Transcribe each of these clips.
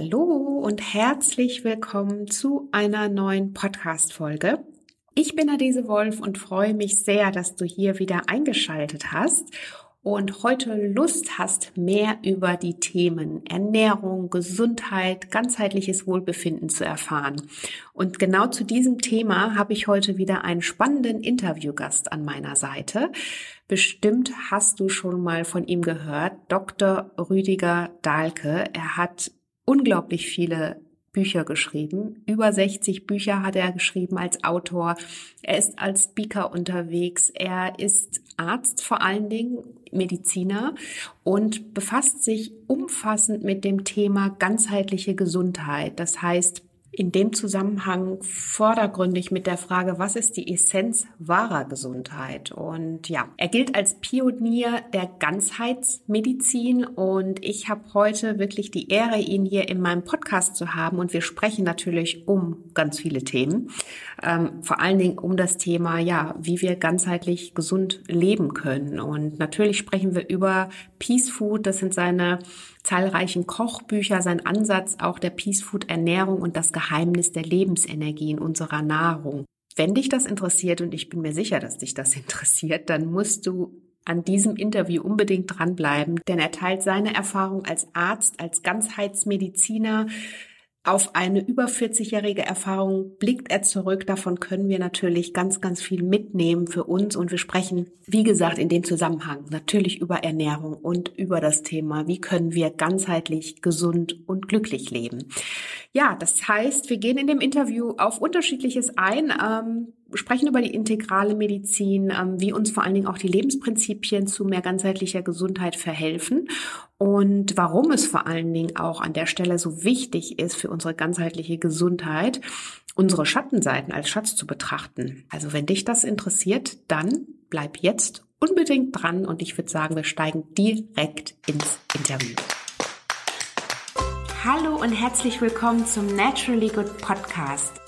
Hallo und herzlich willkommen zu einer neuen Podcast-Folge. Ich bin Adese Wolf und freue mich sehr, dass du hier wieder eingeschaltet hast und heute Lust hast, mehr über die Themen Ernährung, Gesundheit, ganzheitliches Wohlbefinden zu erfahren. Und genau zu diesem Thema habe ich heute wieder einen spannenden Interviewgast an meiner Seite. Bestimmt hast du schon mal von ihm gehört, Dr. Rüdiger Dahlke. Er hat unglaublich viele Bücher geschrieben. Über 60 Bücher hat er geschrieben als Autor. Er ist als Speaker unterwegs. Er ist Arzt vor allen Dingen, Mediziner und befasst sich umfassend mit dem Thema ganzheitliche Gesundheit. Das heißt, in dem Zusammenhang vordergründig mit der Frage, was ist die Essenz wahrer Gesundheit? Und ja, er gilt als Pionier der Ganzheitsmedizin und ich habe heute wirklich die Ehre, ihn hier in meinem Podcast zu haben und wir sprechen natürlich um ganz viele Themen, ähm, vor allen Dingen um das Thema, ja, wie wir ganzheitlich gesund leben können. Und natürlich sprechen wir über Peace Food, das sind seine zahlreichen Kochbücher, sein Ansatz auch der Peace Food Ernährung und das Geheimnis der Lebensenergie in unserer Nahrung. Wenn dich das interessiert, und ich bin mir sicher, dass dich das interessiert, dann musst du an diesem Interview unbedingt dranbleiben, denn er teilt seine Erfahrung als Arzt, als Ganzheitsmediziner, auf eine über 40-jährige Erfahrung blickt er zurück. Davon können wir natürlich ganz, ganz viel mitnehmen für uns. Und wir sprechen, wie gesagt, in dem Zusammenhang natürlich über Ernährung und über das Thema, wie können wir ganzheitlich gesund und glücklich leben. Ja, das heißt, wir gehen in dem Interview auf unterschiedliches ein. Ähm, sprechen über die integrale Medizin, ähm, wie uns vor allen Dingen auch die Lebensprinzipien zu mehr ganzheitlicher Gesundheit verhelfen und warum es vor allen Dingen auch an der Stelle so wichtig ist für unsere ganzheitliche Gesundheit, unsere Schattenseiten als Schatz zu betrachten. Also wenn dich das interessiert, dann bleib jetzt unbedingt dran und ich würde sagen, wir steigen direkt ins Interview. Hallo und herzlich willkommen zum Naturally Good Podcast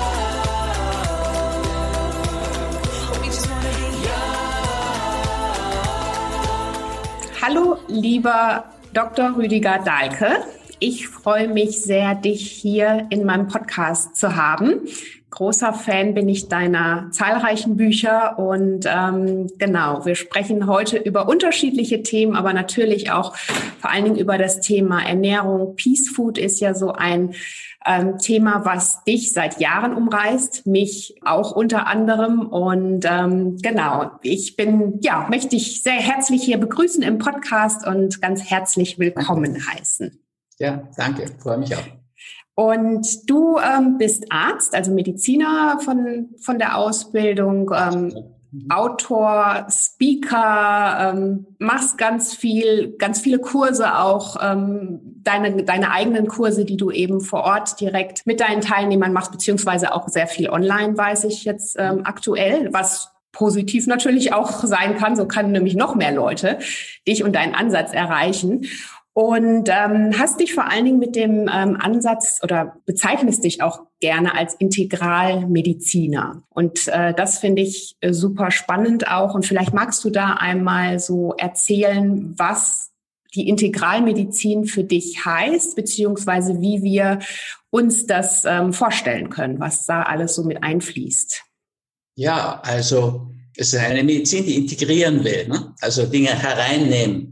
Hallo, lieber Dr. Rüdiger Dahlke. Ich freue mich sehr, dich hier in meinem Podcast zu haben. Großer Fan bin ich deiner zahlreichen Bücher und ähm, genau, wir sprechen heute über unterschiedliche Themen, aber natürlich auch vor allen Dingen über das Thema Ernährung. Peace Food ist ja so ein ähm, Thema, was dich seit Jahren umreißt, mich auch unter anderem. Und ähm, genau, ich bin, ja, möchte dich sehr herzlich hier begrüßen im Podcast und ganz herzlich willkommen heißen. Ja, danke, freue mich auch. Und du ähm, bist Arzt, also Mediziner von, von der Ausbildung. Ähm, Mhm. Autor, Speaker, ähm, machst ganz viel, ganz viele Kurse auch, ähm, deine, deine eigenen Kurse, die du eben vor Ort direkt mit deinen Teilnehmern machst, beziehungsweise auch sehr viel online, weiß ich jetzt ähm, aktuell, was positiv natürlich auch sein kann. So kann nämlich noch mehr Leute dich und deinen Ansatz erreichen und ähm, hast dich vor allen Dingen mit dem ähm, Ansatz oder bezeichnest dich auch gerne als Integralmediziner. Und äh, das finde ich äh, super spannend auch. Und vielleicht magst du da einmal so erzählen, was die Integralmedizin für dich heißt, beziehungsweise wie wir uns das ähm, vorstellen können, was da alles so mit einfließt. Ja, also es ist eine Medizin, die integrieren will, ne? also Dinge hereinnehmen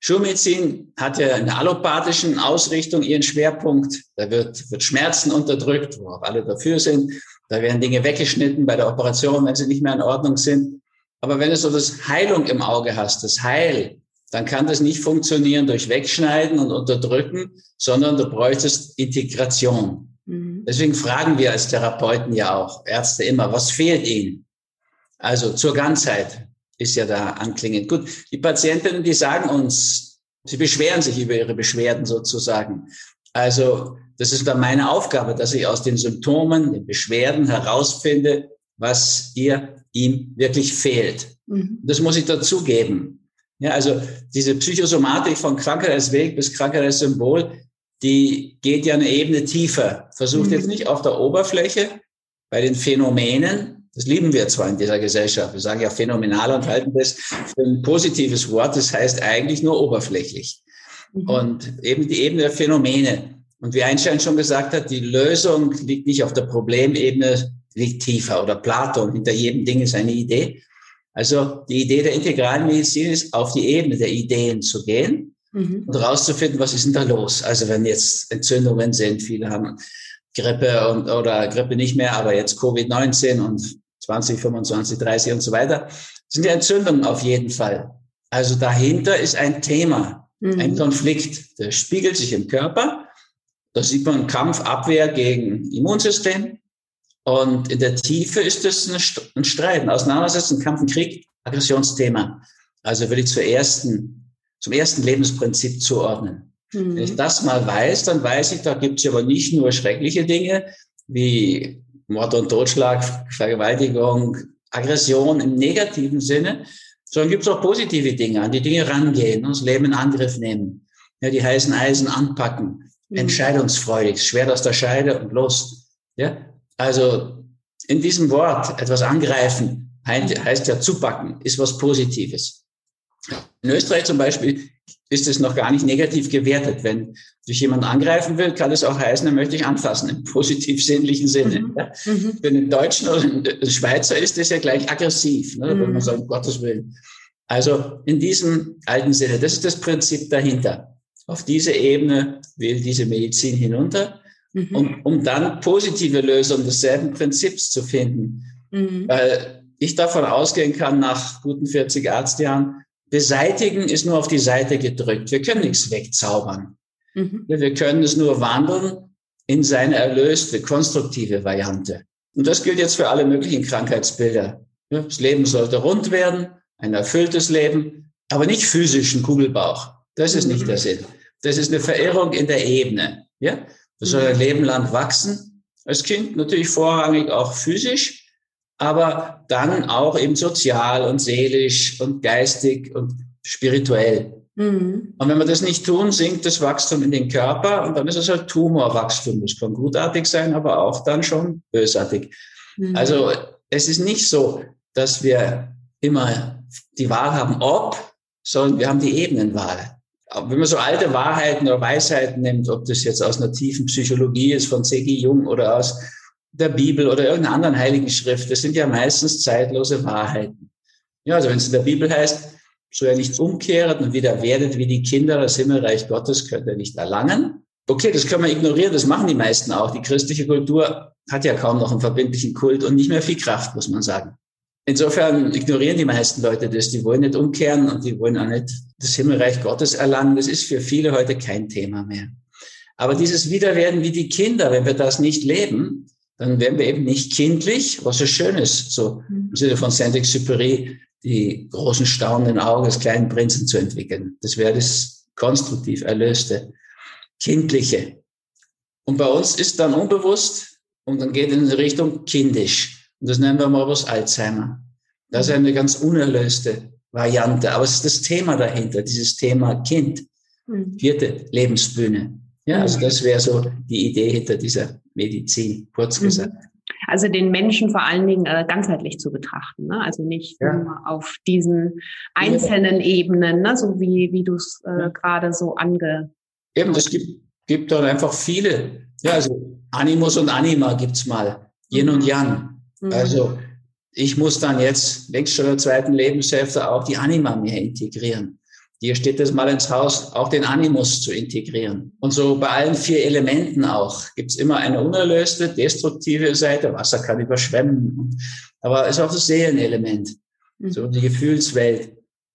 Schulmedizin hat ja in der allopathischen Ausrichtung ihren Schwerpunkt. Da wird, wird Schmerzen unterdrückt, wo auch alle dafür sind. Da werden Dinge weggeschnitten bei der Operation, wenn sie nicht mehr in Ordnung sind. Aber wenn du so das Heilung im Auge hast, das Heil, dann kann das nicht funktionieren durch Wegschneiden und Unterdrücken, sondern du bräuchtest Integration. Mhm. Deswegen fragen wir als Therapeuten ja auch, Ärzte immer, was fehlt ihnen? Also zur Ganzheit ist ja da anklingend. Gut, die Patientinnen, die sagen uns, sie beschweren sich über ihre Beschwerden sozusagen. Also das ist dann meine Aufgabe, dass ich aus den Symptomen, den Beschwerden herausfinde, was ihr ihm wirklich fehlt. Mhm. Das muss ich dazugeben. Ja, also diese Psychosomatik von Krankheit als Weg bis Krankheit als Symbol, die geht ja eine Ebene tiefer. Versucht mhm. jetzt nicht auf der Oberfläche bei den Phänomenen, das lieben wir zwar in dieser Gesellschaft, wir sagen ja phänomenal und halten das für ein positives Wort, das heißt eigentlich nur oberflächlich. Mhm. Und eben die Ebene der Phänomene. Und wie Einstein schon gesagt hat, die Lösung liegt nicht auf der Problemebene, liegt tiefer. Oder Platon, hinter jedem Ding ist eine Idee. Also die Idee der integralen Medizin ist, auf die Ebene der Ideen zu gehen mhm. und herauszufinden, was ist denn da los. Also wenn jetzt Entzündungen sind, viele haben Grippe und, oder Grippe nicht mehr, aber jetzt Covid-19 und 20, 25, 30 und so weiter, sind ja Entzündungen auf jeden Fall. Also dahinter ist ein Thema, mhm. ein Konflikt, der spiegelt sich im Körper. Da sieht man Kampf, Abwehr gegen Immunsystem. Und in der Tiefe ist es ein Streit, ein Auseinandersetzen, ein Kampf, ein Krieg, Aggressionsthema. Also will ich zur ersten, zum ersten Lebensprinzip zuordnen. Mhm. Wenn ich das mal weiß, dann weiß ich, da gibt es aber nicht nur schreckliche Dinge wie Mord und Totschlag, Vergewaltigung, Aggression im negativen Sinne, sondern gibt es auch positive Dinge, an die Dinge rangehen, das Leben in Angriff nehmen, ja, die heißen Eisen anpacken, mhm. entscheidungsfreudig, schwer aus der Scheide und los. Ja, also in diesem Wort etwas angreifen heißt ja zupacken, ist was Positives. In Österreich zum Beispiel ist es noch gar nicht negativ gewertet. Wenn sich jemand angreifen will, kann es auch heißen, er möchte ich anfassen, im positiv-sinnlichen Sinne. Mhm. Ja? Mhm. Wenn ein Deutschen oder ein Schweizer ist, ist er gleich aggressiv, ne? wenn man mhm. sagt, um Gottes Willen. Also in diesem alten Sinne, das ist das Prinzip dahinter. Auf diese Ebene will diese Medizin hinunter, mhm. um, um dann positive Lösungen desselben Prinzips zu finden. Mhm. Weil ich davon ausgehen kann, nach guten 40 Arztjahren, Beseitigen ist nur auf die Seite gedrückt. Wir können nichts wegzaubern. Mhm. Wir können es nur wandeln in seine erlöste, konstruktive Variante. Und das gilt jetzt für alle möglichen Krankheitsbilder. Das Leben sollte rund werden, ein erfülltes Leben, aber nicht physischen Kugelbauch. Das ist nicht mhm. der Sinn. Das ist eine Verirrung in der Ebene. Ja? Das soll ein mhm. Leben lang wachsen. Als Kind natürlich vorrangig auch physisch, aber dann auch eben sozial und seelisch und geistig und spirituell. Mhm. Und wenn wir das nicht tun, sinkt das Wachstum in den Körper und dann ist es halt Tumorwachstum. Das kann gutartig sein, aber auch dann schon bösartig. Mhm. Also es ist nicht so, dass wir immer die Wahl haben, ob, sondern wir haben die Ebenenwahl. Wenn man so alte Wahrheiten oder Weisheiten nimmt, ob das jetzt aus einer tiefen Psychologie ist von C.G. Jung oder aus der Bibel oder irgendeiner anderen heiligen Schrift, das sind ja meistens zeitlose Wahrheiten. Ja, also wenn es in der Bibel heißt, so er nicht umkehret und wieder werdet wie die Kinder das Himmelreich Gottes, könnt ihr nicht erlangen. Okay, das können wir ignorieren, das machen die meisten auch. Die christliche Kultur hat ja kaum noch einen verbindlichen Kult und nicht mehr viel Kraft, muss man sagen. Insofern ignorieren die meisten Leute das. Die wollen nicht umkehren und die wollen auch nicht das Himmelreich Gottes erlangen. Das ist für viele heute kein Thema mehr. Aber dieses Wiederwerden wie die Kinder, wenn wir das nicht leben, dann werden wir eben nicht kindlich, was so schön ist, so im Sinne von Saint-Exupéry, die großen staunenden Augen des kleinen Prinzen zu entwickeln. Das wäre das konstruktiv Erlöste, Kindliche. Und bei uns ist dann unbewusst und dann geht in Richtung kindisch. Und das nennen wir Morbus Alzheimer. Das ist eine ganz unerlöste Variante. Aber es ist das Thema dahinter, dieses Thema Kind. Hm. Vierte Lebensbühne. Ja, also das wäre so die Idee hinter dieser Medizin, kurz mhm. gesagt. Also den Menschen vor allen Dingen äh, ganzheitlich zu betrachten, ne? also nicht ja. nur auf diesen einzelnen ja. Ebenen, ne? so wie, wie du es äh, ja. gerade so ange... Eben, es gibt, gibt dann einfach viele. Ja, also Animus und Anima gibt's mal, Yin mhm. und Yang. Mhm. Also ich muss dann jetzt längst schon der zweiten Lebenshälfte auch die Anima mehr integrieren. Hier steht es mal ins Haus, auch den Animus zu integrieren. Und so bei allen vier Elementen auch gibt es immer eine unerlöste, destruktive Seite. Wasser kann überschwemmen. Aber es ist auch das Seelenelement, mhm. so die Gefühlswelt.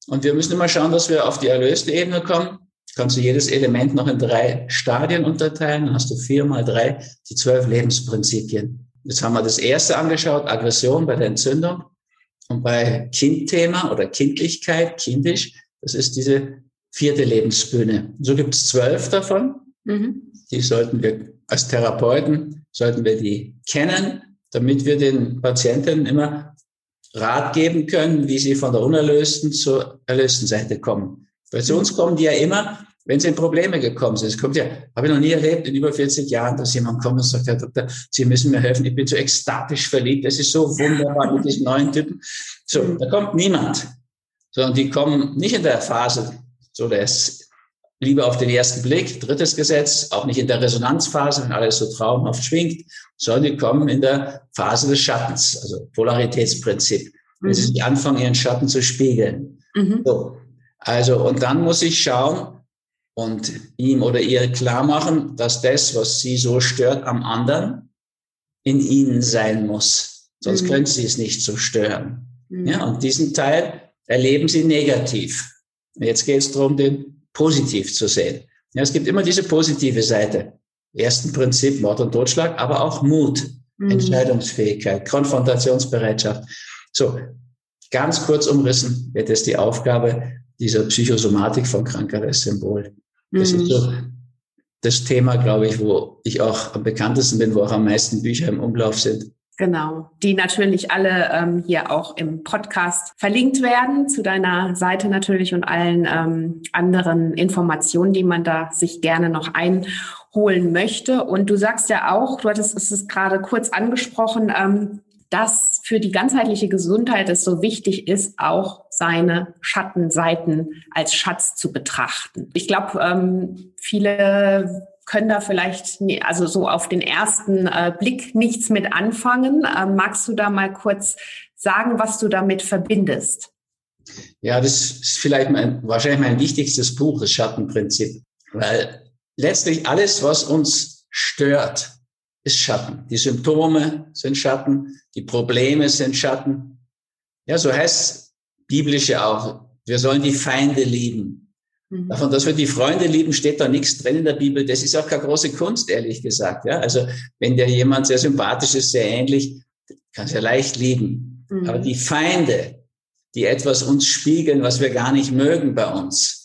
Und wir müssen immer schauen, dass wir auf die erlöste Ebene kommen. Kannst du jedes Element noch in drei Stadien unterteilen. Dann hast du vier mal drei, die zwölf Lebensprinzipien. Jetzt haben wir das erste angeschaut, Aggression bei der Entzündung. Und bei Kindthema oder Kindlichkeit, kindisch, das ist diese vierte Lebensbühne. So gibt es zwölf davon. Mhm. Die sollten wir als Therapeuten, sollten wir die kennen, damit wir den Patienten immer Rat geben können, wie sie von der unerlösten zur erlösten Seite kommen. Weil zu uns kommen die ja immer, wenn sie in Probleme gekommen sind. Es kommt ja, habe ich noch nie erlebt in über 40 Jahren, dass jemand kommt und sagt, Herr Doktor, Sie müssen mir helfen, ich bin so ekstatisch verliebt, es ist so wunderbar mit diesen neuen Typen. So, mhm. da kommt niemand, sondern die kommen nicht in der Phase, so das Liebe auf den ersten Blick, drittes Gesetz, auch nicht in der Resonanzphase, wenn alles so traumhaft schwingt, sondern die kommen in der Phase des Schattens, also Polaritätsprinzip, wenn mhm. sie anfangen, ihren Schatten zu spiegeln. Mhm. So. Also, und dann muss ich schauen, und ihm oder ihr klar machen, dass das, was sie so stört am anderen, in ihnen sein muss. Sonst mhm. können sie es nicht so stören. Mhm. Ja, und diesen Teil erleben sie negativ. Jetzt geht es darum, den positiv zu sehen. Ja, es gibt immer diese positive Seite. Ersten Prinzip Mord und Totschlag, aber auch Mut, mhm. Entscheidungsfähigkeit, Konfrontationsbereitschaft. So, ganz kurz umrissen wird es die Aufgabe dieser Psychosomatik von Krankheit als Symbol. Das mhm. ist so das Thema, glaube ich, wo ich auch am bekanntesten bin, wo auch am meisten Bücher im Umlauf sind. Genau, die natürlich alle ähm, hier auch im Podcast verlinkt werden, zu deiner Seite natürlich und allen ähm, anderen Informationen, die man da sich gerne noch einholen möchte. Und du sagst ja auch, du hattest es gerade kurz angesprochen, ähm, dass für die ganzheitliche Gesundheit es so wichtig ist, auch seine Schattenseiten als Schatz zu betrachten. Ich glaube, ähm, viele können da vielleicht, also so auf den ersten äh, Blick nichts mit anfangen. Ähm, magst du da mal kurz sagen, was du damit verbindest? Ja, das ist vielleicht mein, wahrscheinlich mein wichtigstes Buch, das Schattenprinzip, weil letztlich alles, was uns stört, ist Schatten. Die Symptome sind Schatten, die Probleme sind Schatten. Ja, so heißt biblische auch. Wir sollen die Feinde lieben. Mhm. Davon, dass wir die Freunde lieben, steht da nichts drin in der Bibel. Das ist auch keine große Kunst, ehrlich gesagt. Ja, also wenn der jemand sehr sympathisch ist, sehr ähnlich, kann es ja leicht lieben. Mhm. Aber die Feinde, die etwas uns spiegeln, was wir gar nicht mögen bei uns,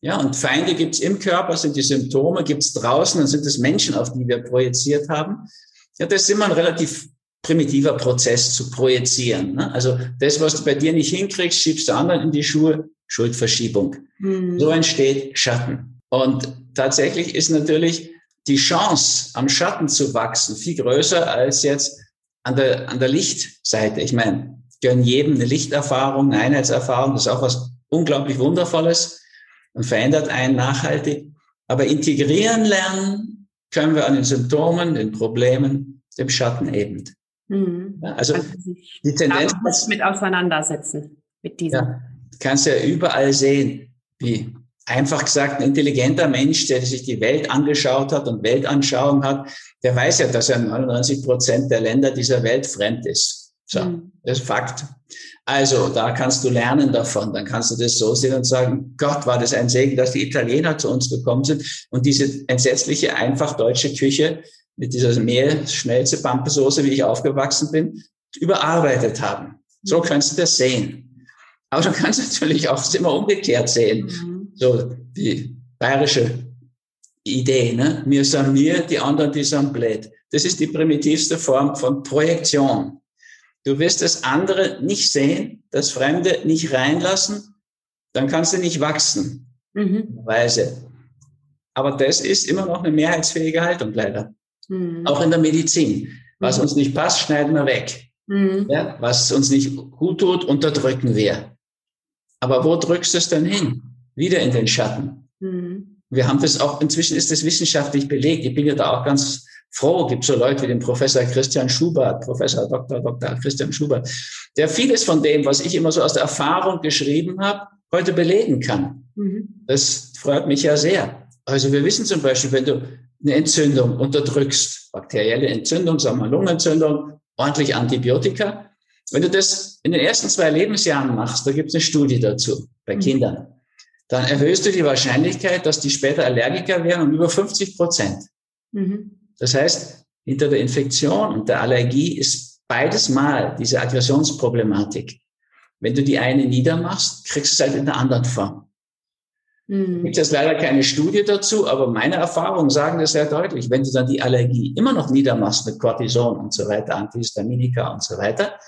ja, und Feinde gibt's im Körper, sind die Symptome, gibt's draußen, dann sind es Menschen, auf die wir projiziert haben. Ja, das ist immer ein relativ primitiver Prozess zu projizieren. Ne? Also das, was du bei dir nicht hinkriegst, schiebst du anderen in die Schuhe, Schuldverschiebung. Mhm. So entsteht Schatten. Und tatsächlich ist natürlich die Chance, am Schatten zu wachsen, viel größer als jetzt an der, an der Lichtseite. Ich meine, gönn jedem eine Lichterfahrung, eine Einheitserfahrung, das ist auch was unglaublich Wundervolles und verändert einen nachhaltig. Aber integrieren lernen können wir an den Symptomen, den Problemen, dem Schatten eben. Mhm. Ja, also, also die Tendenz mit auseinandersetzen mit diesem. Ja, kannst ja überall sehen, wie einfach gesagt ein intelligenter Mensch, der sich die Welt angeschaut hat und Weltanschauung hat, der weiß ja, dass er 99 Prozent der Länder dieser Welt fremd ist. So, mhm. das ist Fakt. Also da kannst du lernen davon. Dann kannst du das so sehen und sagen, Gott, war das ein Segen, dass die Italiener zu uns gekommen sind und diese entsetzliche, einfach deutsche Küche mit dieser Mehl, Schmelze, Pampesoße, wie ich aufgewachsen bin, überarbeitet haben. So kannst du das sehen. Aber du kannst natürlich auch immer umgekehrt sehen. Mhm. So die bayerische Idee, ne? Mir sind mir, die anderen, die sind blöd. Das ist die primitivste Form von Projektion. Du wirst das andere nicht sehen, das Fremde nicht reinlassen, dann kannst du nicht wachsen. Mhm. Weise. Aber das ist immer noch eine mehrheitsfähige Haltung, leider. Mhm. Auch in der Medizin. Was mhm. uns nicht passt, schneiden wir weg. Mhm. Ja, was uns nicht gut tut, unterdrücken wir. Aber wo drückst du es dann hin? Wieder in den Schatten. Mhm. Wir haben das auch, inzwischen ist das wissenschaftlich belegt. Ich bin ja da auch ganz froh, gibt so Leute wie den Professor Christian Schubert, Professor Dr. Dr. Christian Schubert, der vieles von dem, was ich immer so aus der Erfahrung geschrieben habe, heute belegen kann. Mhm. Das freut mich ja sehr. Also wir wissen zum Beispiel, wenn du eine Entzündung unterdrückst, bakterielle Entzündung, sagen wir Lungenentzündung, ordentlich Antibiotika. Wenn du das in den ersten zwei Lebensjahren machst, da gibt es eine Studie dazu bei mhm. Kindern, dann erhöhst du die Wahrscheinlichkeit, dass die später Allergiker werden um über 50 Prozent. Mhm. Das heißt, hinter der Infektion und der Allergie ist beides Mal diese Aggressionsproblematik. Wenn du die eine niedermachst, kriegst du es halt in der anderen Form. Mhm. Gibt es leider keine Studie dazu, aber meine Erfahrungen sagen das sehr deutlich. Wenn du dann die Allergie immer noch niedermachst mit Cortison und so weiter, Antihistaminika und so weiter,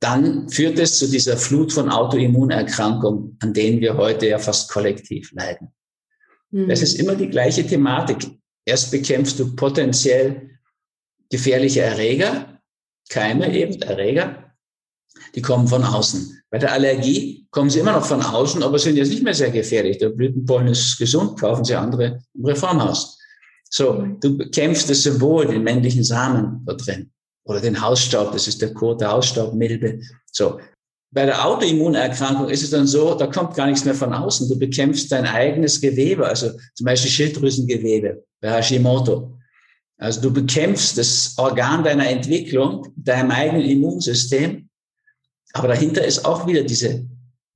dann führt es zu dieser Flut von Autoimmunerkrankungen, an denen wir heute ja fast kollektiv leiden. Mhm. Das ist immer die gleiche Thematik. Erst bekämpfst du potenziell gefährliche Erreger, Keime eben, Erreger, die kommen von außen. Bei der Allergie kommen sie immer noch von außen, aber sind jetzt nicht mehr sehr gefährlich. Der Blütenpollen ist gesund, kaufen sie andere im Reformhaus. So, du bekämpfst das Symbol, den männlichen Samen da drin. Oder den Hausstaub, das ist der Kot der Hausstaubmilbe. So. Bei der Autoimmunerkrankung ist es dann so, da kommt gar nichts mehr von außen. Du bekämpfst dein eigenes Gewebe, also zum Beispiel Schilddrüsengewebe bei Hashimoto. Also du bekämpfst das Organ deiner Entwicklung, deinem eigenen Immunsystem aber dahinter ist auch wieder diese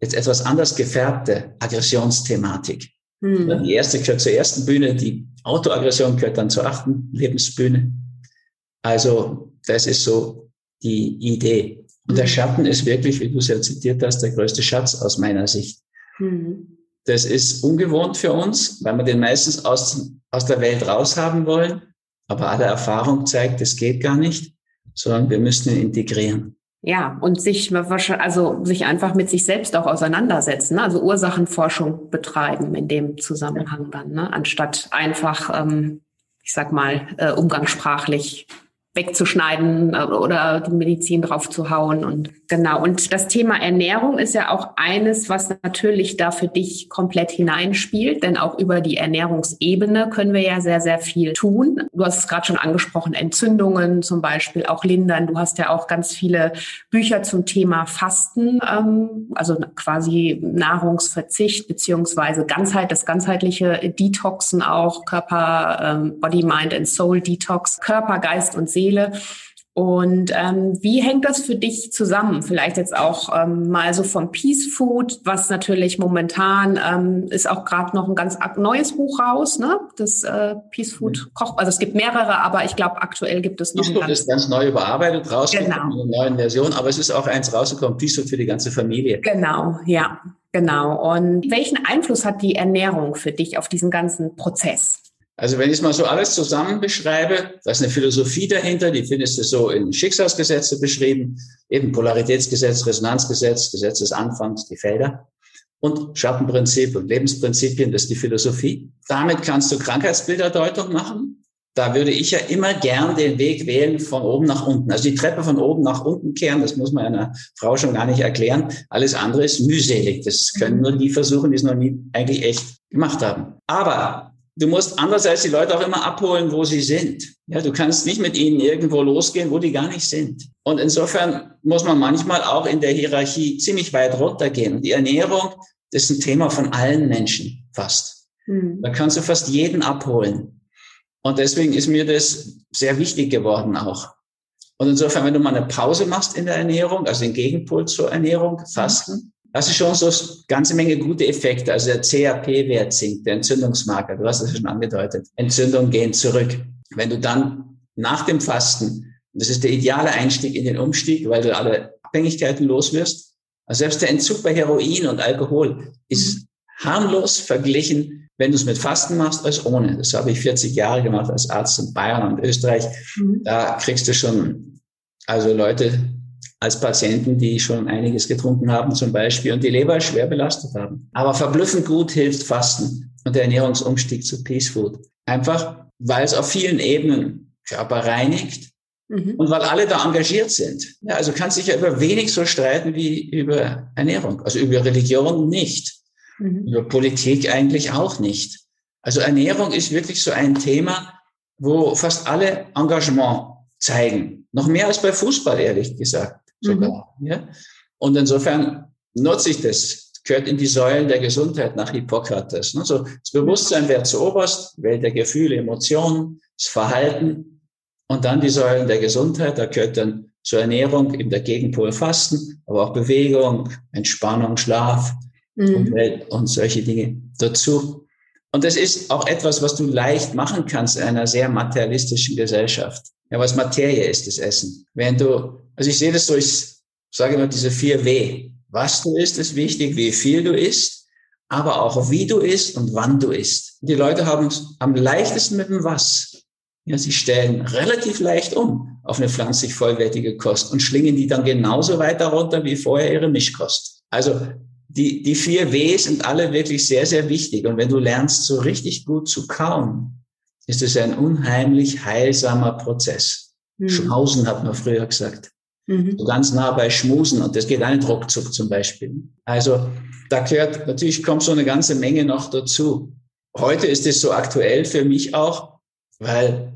jetzt etwas anders gefärbte Aggressionsthematik. Mhm. Die erste gehört zur ersten Bühne, die Autoaggression gehört dann zur achten Lebensbühne. Also das ist so die Idee. Und der hm. Schatten ist wirklich, wie du es ja zitiert hast, der größte Schatz aus meiner Sicht. Mhm. Das ist ungewohnt für uns, weil wir den meistens aus, aus der Welt raushaben wollen. Aber alle Erfahrung zeigt, es geht gar nicht, sondern wir müssen ihn integrieren. Ja, und sich also sich einfach mit sich selbst auch auseinandersetzen, ne? also Ursachenforschung betreiben in dem Zusammenhang dann, ne? anstatt einfach, ähm, ich sag mal, äh, umgangssprachlich wegzuschneiden äh, oder die Medizin drauf zu hauen und genau. Und das Thema Ernährung ist ja auch eines, was natürlich da für dich komplett hineinspielt, denn auch über die Ernährungsebene können wir ja sehr, sehr viel tun. Du hast es gerade schon angesprochen, Entzündungen zum Beispiel auch lindern. Du hast ja auch ganz viele Bücher zum Thema Fasten, ähm, also quasi Nahrungsverzicht beziehungsweise Ganzheit, das ganzheitliche Detoxen auch, Körper, ähm, Body, Mind and Soul Detox, Körper, Geist und Seele Seele. Und ähm, wie hängt das für dich zusammen? Vielleicht jetzt auch ähm, mal so vom Peace Food, was natürlich momentan ähm, ist auch gerade noch ein ganz neues Buch raus, ne? Das äh, Peace Food mhm. Koch. Also es gibt mehrere, aber ich glaube aktuell gibt es noch. Peace Food ist ganz neu überarbeitet, rausgekommen genau. in einer neuen Version, aber es ist auch eins rausgekommen, Peace Food für die ganze Familie. Genau, ja, genau. Und welchen Einfluss hat die Ernährung für dich auf diesen ganzen Prozess? Also wenn ich mal so alles zusammen beschreibe, da ist eine Philosophie dahinter, die findest du so in Schicksalsgesetze beschrieben, eben Polaritätsgesetz, Resonanzgesetz, Gesetz des Anfangs, die Felder und Schattenprinzip und Lebensprinzipien, das ist die Philosophie. Damit kannst du Krankheitsbilderdeutung machen. Da würde ich ja immer gern den Weg wählen von oben nach unten. Also die Treppe von oben nach unten kehren, das muss man einer Frau schon gar nicht erklären. Alles andere ist mühselig. Das können nur die versuchen, die es noch nie eigentlich echt gemacht haben. Aber du musst andererseits die Leute auch immer abholen, wo sie sind. Ja, du kannst nicht mit ihnen irgendwo losgehen, wo die gar nicht sind. Und insofern muss man manchmal auch in der Hierarchie ziemlich weit runtergehen. Die Ernährung ist ein Thema von allen Menschen fast. Mhm. Da kannst du fast jeden abholen. Und deswegen ist mir das sehr wichtig geworden auch. Und insofern, wenn du mal eine Pause machst in der Ernährung, also den Gegenpol zur Ernährung, Fasten, das ist schon so eine ganze Menge gute Effekte. Also der CRP-Wert sinkt, der Entzündungsmarker, du hast es schon angedeutet. Entzündungen gehen zurück. Wenn du dann nach dem Fasten, das ist der ideale Einstieg in den Umstieg, weil du alle Abhängigkeiten los wirst. Also selbst der Entzug bei Heroin und Alkohol ist mhm. harmlos verglichen, wenn du es mit Fasten machst, als ohne. Das habe ich 40 Jahre gemacht als Arzt in Bayern und Österreich. Mhm. Da kriegst du schon, also Leute, als Patienten, die schon einiges getrunken haben zum Beispiel und die Leber schwer belastet haben. Aber verblüffend gut hilft Fasten und der Ernährungsumstieg zu Peace Food. Einfach, weil es auf vielen Ebenen Körper reinigt mhm. und weil alle da engagiert sind. Ja, also kannst dich ja über wenig so streiten wie über Ernährung. Also über Religion nicht. Mhm. Über Politik eigentlich auch nicht. Also Ernährung ist wirklich so ein Thema, wo fast alle Engagement zeigen. Noch mehr als bei Fußball, ehrlich gesagt sogar. Mhm. Ja? Und insofern nutze ich das. Gehört in die Säulen der Gesundheit nach Hippokrates. Ne? So, das Bewusstsein wird zu oberst, Welt der Gefühle, Emotionen, das Verhalten und dann die Säulen der Gesundheit. Da gehört dann zur Ernährung in der Gegenpol Fasten, aber auch Bewegung, Entspannung, Schlaf, mhm. Umwelt und solche Dinge dazu. Und das ist auch etwas, was du leicht machen kannst in einer sehr materialistischen Gesellschaft. Ja, was Materie ist, das Essen. Wenn du, also ich sehe das so, ich sage immer diese vier W. Was du isst, ist wichtig, wie viel du isst aber auch wie du isst und wann du isst. Die Leute haben es am leichtesten mit dem Was. Ja, sie stellen relativ leicht um auf eine pflanzlich vollwertige Kost und schlingen die dann genauso weiter runter wie vorher ihre Mischkost. Also die, die vier W sind alle wirklich sehr, sehr wichtig. Und wenn du lernst, so richtig gut zu kauen, ist es ein unheimlich heilsamer Prozess. Mhm. Schmausen hat man früher gesagt. Mhm. So ganz nah bei Schmusen. Und das geht auch nicht ruckzuck zum Beispiel. Also da gehört, natürlich kommt so eine ganze Menge noch dazu. Heute ist es so aktuell für mich auch, weil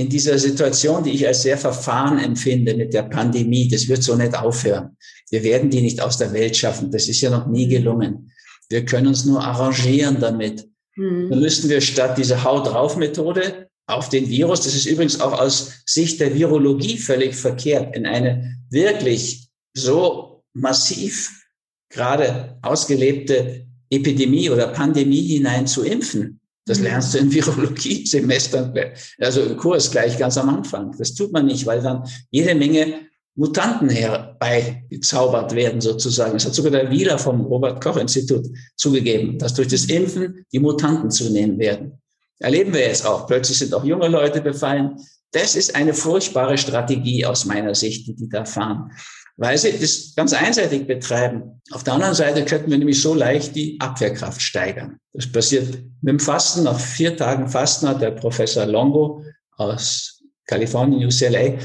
in dieser Situation, die ich als sehr verfahren empfinde mit der Pandemie, das wird so nicht aufhören. Wir werden die nicht aus der Welt schaffen. Das ist ja noch nie gelungen. Wir können uns nur arrangieren damit. Mhm. Dann müssten wir statt dieser Haut drauf Methode auf den Virus, das ist übrigens auch aus Sicht der Virologie völlig verkehrt, in eine wirklich so massiv gerade ausgelebte Epidemie oder Pandemie hinein zu impfen. Das lernst du in Virologie-Semestern, also im Kurs gleich ganz am Anfang. Das tut man nicht, weil dann jede Menge Mutanten herbeigezaubert werden sozusagen. Das hat sogar der Wieler vom Robert-Koch-Institut zugegeben, dass durch das Impfen die Mutanten zunehmen werden. Erleben wir jetzt auch. Plötzlich sind auch junge Leute befallen. Das ist eine furchtbare Strategie aus meiner Sicht, die die da fahren weil sie das ganz einseitig betreiben. Auf der anderen Seite könnten wir nämlich so leicht die Abwehrkraft steigern. Das passiert mit dem Fasten. Nach vier Tagen Fasten hat der Professor Longo aus Kalifornien, UCLA,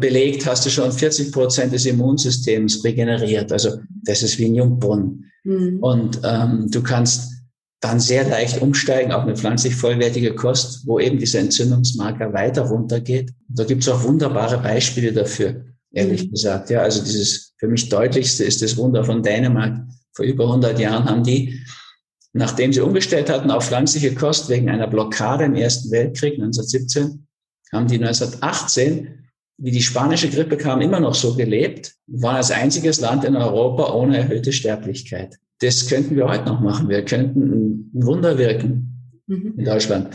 belegt, hast du schon 40 Prozent des Immunsystems regeneriert. Also das ist wie ein Jungbrunnen. Mhm. Und ähm, du kannst dann sehr leicht umsteigen auf eine pflanzlich vollwertige Kost, wo eben dieser Entzündungsmarker weiter runtergeht. Da gibt es auch wunderbare Beispiele dafür ehrlich mhm. gesagt. Ja, also dieses für mich deutlichste ist das Wunder von Dänemark. Vor über 100 Jahren haben die, nachdem sie umgestellt hatten auf pflanzliche Kost wegen einer Blockade im Ersten Weltkrieg 1917, haben die 1918 wie die spanische Grippe kam, immer noch so gelebt, waren als einziges Land in Europa ohne erhöhte Sterblichkeit. Das könnten wir heute noch machen. Wir könnten ein Wunder wirken mhm. in Deutschland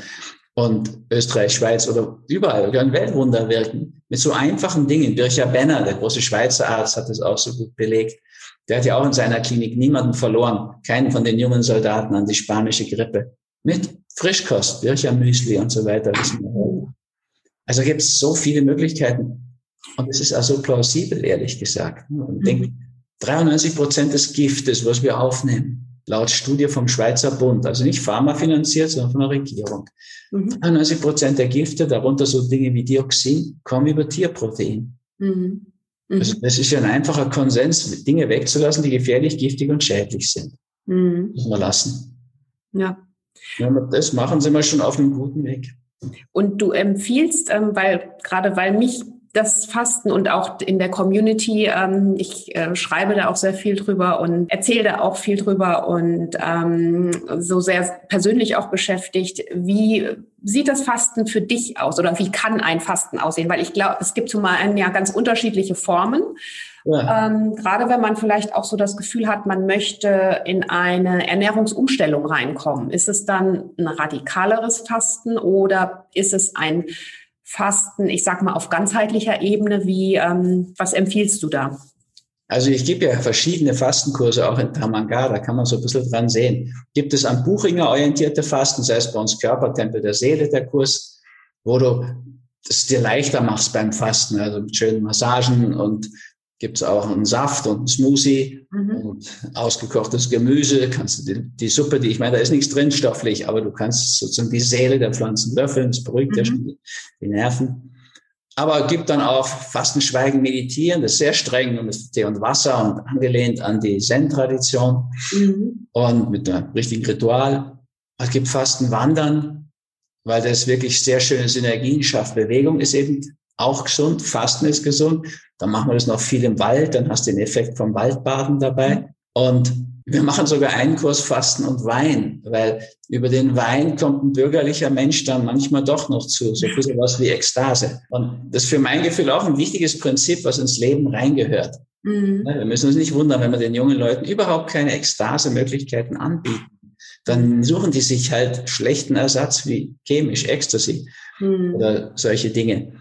und Österreich, Schweiz oder überall. Wir können Weltwunder wirken mit so einfachen Dingen. Bircher Benner, der große Schweizer Arzt, hat das auch so gut belegt. Der hat ja auch in seiner Klinik niemanden verloren, keinen von den jungen Soldaten an die spanische Grippe. Mit Frischkost, Bircher Müsli und so weiter. Also gibt es so viele Möglichkeiten. Und es ist also plausibel, ehrlich gesagt. Und mhm. denke, 93 Prozent des Giftes, was wir aufnehmen, laut Studie vom Schweizer Bund, also nicht pharmafinanziert, sondern von der Regierung. Mhm. 90 Prozent der Gifte, darunter so Dinge wie Dioxin, kommen über Tierprotein. Mhm. Mhm. Also das ist ja ein einfacher Konsens, Dinge wegzulassen, die gefährlich, giftig und schädlich sind. Mhm. Müssen wir lassen. Ja. Wenn wir das machen, sind wir schon auf einem guten Weg. Und du empfiehlst, ähm, weil gerade weil mich das Fasten und auch in der Community. Ähm, ich äh, schreibe da auch sehr viel drüber und erzähle da auch viel drüber und ähm, so sehr persönlich auch beschäftigt. Wie sieht das Fasten für dich aus oder wie kann ein Fasten aussehen? Weil ich glaube, es gibt zum einen ja ganz unterschiedliche Formen. Ja. Ähm, gerade wenn man vielleicht auch so das Gefühl hat, man möchte in eine Ernährungsumstellung reinkommen. Ist es dann ein radikaleres Fasten oder ist es ein Fasten, ich sag mal auf ganzheitlicher Ebene? Wie, ähm, was empfiehlst du da? Also ich gebe ja verschiedene Fastenkurse auch in Tamanga, da kann man so ein bisschen dran sehen. Gibt es am Buchinger orientierte Fasten, sei es bei uns Körpertempel der Seele der Kurs, wo du es dir leichter machst beim Fasten, also mit schönen Massagen und gibt es auch einen Saft und einen Smoothie mhm. und ausgekochtes Gemüse. Kannst du die, die, Suppe, die ich meine, da ist nichts drin stofflich, aber du kannst sozusagen die Seele der Pflanzen löffeln, das beruhigt mhm. ja schon die, die, Nerven. Aber es gibt dann auch Fasten, Schweigen, Meditieren, das ist sehr streng und das Tee und Wasser und angelehnt an die Zen-Tradition mhm. und mit einem richtigen Ritual. Es gibt Fasten, Wandern, weil das wirklich sehr schöne Synergien schafft. Bewegung ist eben auch gesund, Fasten ist gesund. Dann machen wir das noch viel im Wald, dann hast du den Effekt vom Waldbaden dabei. Und wir machen sogar einen Kurs Fasten und Wein, weil über den Wein kommt ein bürgerlicher Mensch dann manchmal doch noch zu, so ein was wie Ekstase. Und das ist für mein Gefühl auch ein wichtiges Prinzip, was ins Leben reingehört. Mhm. Wir müssen uns nicht wundern, wenn wir den jungen Leuten überhaupt keine Ekstase-Möglichkeiten anbieten. Dann suchen die sich halt schlechten Ersatz wie chemisch Ecstasy mhm. oder solche Dinge.